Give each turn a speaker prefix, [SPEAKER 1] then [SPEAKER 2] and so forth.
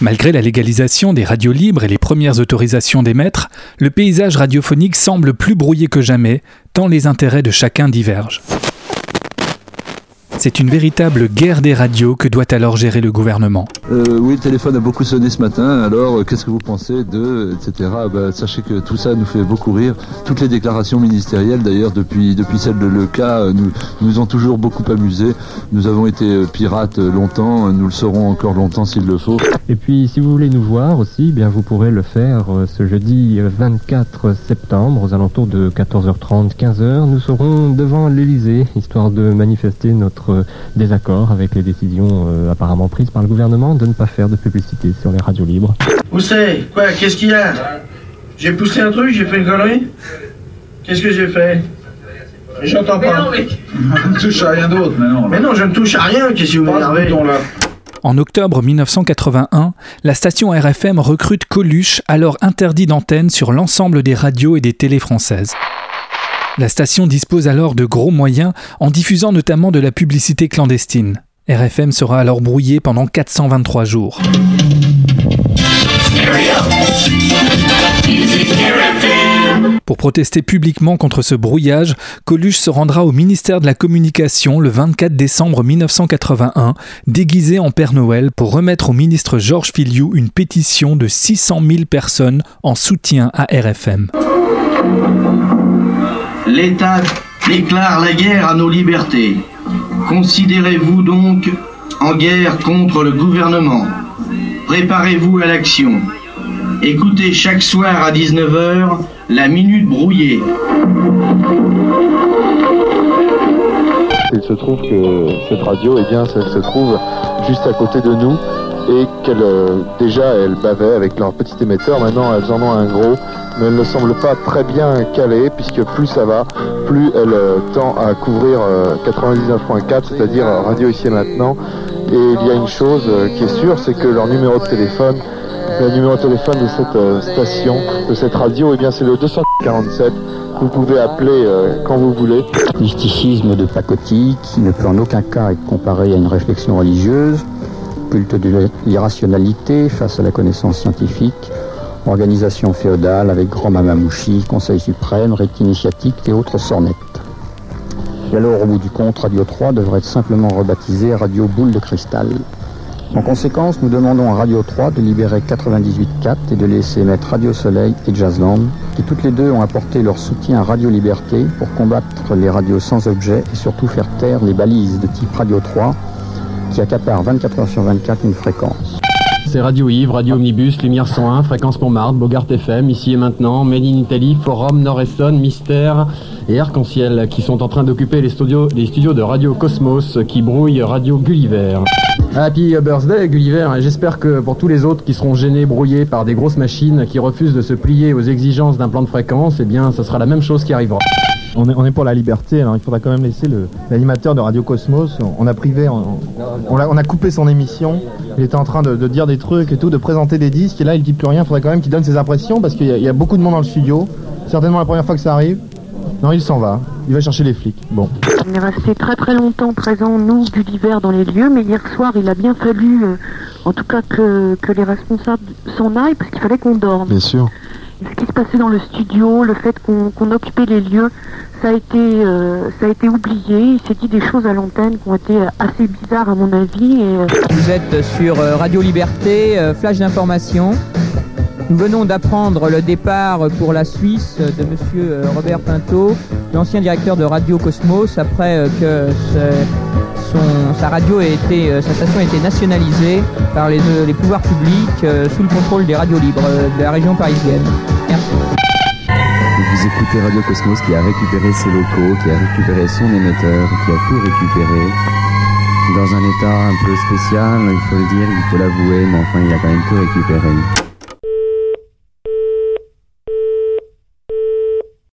[SPEAKER 1] Malgré la légalisation des radios libres et les premières autorisations d'émettre, le paysage radiophonique semble plus brouillé que jamais, tant les intérêts de chacun divergent. C'est une véritable guerre des radios que doit alors gérer le gouvernement.
[SPEAKER 2] Euh, oui, le téléphone a beaucoup sonné ce matin, alors euh, qu'est-ce que vous pensez de, etc. Bah, sachez que tout ça nous fait beaucoup rire. Toutes les déclarations ministérielles, d'ailleurs, depuis, depuis celle de Leca, euh, nous, nous ont toujours beaucoup amusés. Nous avons été pirates longtemps, nous le serons encore longtemps s'il le faut.
[SPEAKER 3] Et puis, si vous voulez nous voir aussi, eh bien vous pourrez le faire ce jeudi 24 septembre, aux alentours de 14h30, 15h. Nous serons devant l'Elysée, histoire de manifester notre désaccord avec les décisions euh, apparemment prises par le gouvernement de ne pas faire de publicité sur les radios libres.
[SPEAKER 4] Où c'est Quoi Qu'est-ce qu'il y a? J'ai poussé un truc J'ai fait une connerie? Qu'est-ce que j'ai fait? J'entends pas.
[SPEAKER 5] Mais non, ne touche à rien d'autre, mais non.
[SPEAKER 4] Mais non, je ne touche à rien, qu'est-ce que vous m'énervez
[SPEAKER 1] en octobre 1981, la station RFM recrute Coluche, alors interdit d'antenne sur l'ensemble des radios et des télés françaises. La station dispose alors de gros moyens en diffusant notamment de la publicité clandestine. RFM sera alors brouillé pendant 423 jours. Pour protester publiquement contre ce brouillage, Coluche se rendra au ministère de la Communication le 24 décembre 1981, déguisé en Père Noël pour remettre au ministre Georges Filiou une pétition de 600 000 personnes en soutien à RFM
[SPEAKER 4] l'État déclare la guerre à nos libertés. Considérez-vous donc en guerre contre le gouvernement. Préparez-vous à l'action. Écoutez chaque soir à 19h la minute brouillée.
[SPEAKER 6] Il se trouve que cette radio, eh elle se trouve juste à côté de nous et qu'elle euh, déjà elle bavait avec leur petit émetteur. Maintenant elles en ont un gros, mais elle ne semble pas très bien calée puisque plus ça va, plus elle euh, tend à couvrir 99.4, euh, c'est-à-dire radio ici et maintenant. Et il y a une chose qui est sûre, c'est que leur numéro de téléphone, le numéro de téléphone de cette station, de cette radio, eh bien c'est le 247. Vous pouvez appeler quand vous voulez.
[SPEAKER 7] Mysticisme de pacotille qui ne peut en aucun cas être comparé à une réflexion religieuse culte de l'irrationalité face à la connaissance scientifique, organisation féodale avec grand mamamouchi, conseil suprême, rite initiatique et autres sornettes. Et alors, au bout du compte, Radio 3 devrait être simplement rebaptisé Radio Boule de Cristal. En conséquence, nous demandons à Radio 3 de libérer 98.4 et de laisser mettre Radio Soleil et Jazzland, qui toutes les deux ont apporté leur soutien à Radio Liberté pour combattre les radios sans objet et surtout faire taire les balises de type Radio 3 qui accapare 24 heures sur 24 une fréquence.
[SPEAKER 3] C'est Radio Yves, Radio Omnibus, Lumière 101, Fréquence Montmartre, Bogart FM, Ici et Maintenant, Made in Italy, Forum, Nord-Eston, Mystère et Arc-en-Ciel qui sont en train d'occuper les studios, les studios de Radio Cosmos qui brouillent Radio Gulliver. Happy Birthday Gulliver et j'espère que pour tous les autres qui seront gênés, brouillés par des grosses machines qui refusent de se plier aux exigences d'un plan de fréquence, eh bien ce sera la même chose qui arrivera
[SPEAKER 8] on est, pour la liberté, alors il faudra quand même laisser l'animateur de Radio Cosmos. On, a privé, on, a, coupé son émission. Il était en train de, dire des trucs et tout, de présenter des disques. Et là, il dit plus rien. Il faudrait quand même qu'il donne ses impressions parce qu'il y, a beaucoup de monde dans le studio. Certainement la première fois que ça arrive. Non, il s'en va. Il va chercher les flics. Bon.
[SPEAKER 9] On est resté très très longtemps présent, nous, Gulliver, dans les lieux, mais hier soir, il a bien fallu, euh, en tout cas, que, les responsables s'en aillent parce qu'il fallait qu'on dorme.
[SPEAKER 8] Bien sûr.
[SPEAKER 9] Ce qui se passait dans le studio, le fait qu'on occupait les lieux, ça a été, euh, ça a été oublié. Il s'est dit des choses à l'antenne qui ont été assez bizarres à mon avis.
[SPEAKER 10] Euh, Vous êtes sur euh, Radio Liberté, flash d'information. Nous venons d'apprendre le départ pour la Suisse de Monsieur Robert Pinto, l'ancien directeur de Radio Cosmos, après que sa radio a été, sa station a été nationalisée par les, les pouvoirs publics sous le contrôle des radios libres de la région parisienne. Merci.
[SPEAKER 11] Vous écoutez Radio Cosmos qui a récupéré ses locaux, qui a récupéré son émetteur, qui a tout récupéré. Dans un état un peu spécial, il faut le dire, il faut l'avouer, mais enfin il a quand même tout récupéré.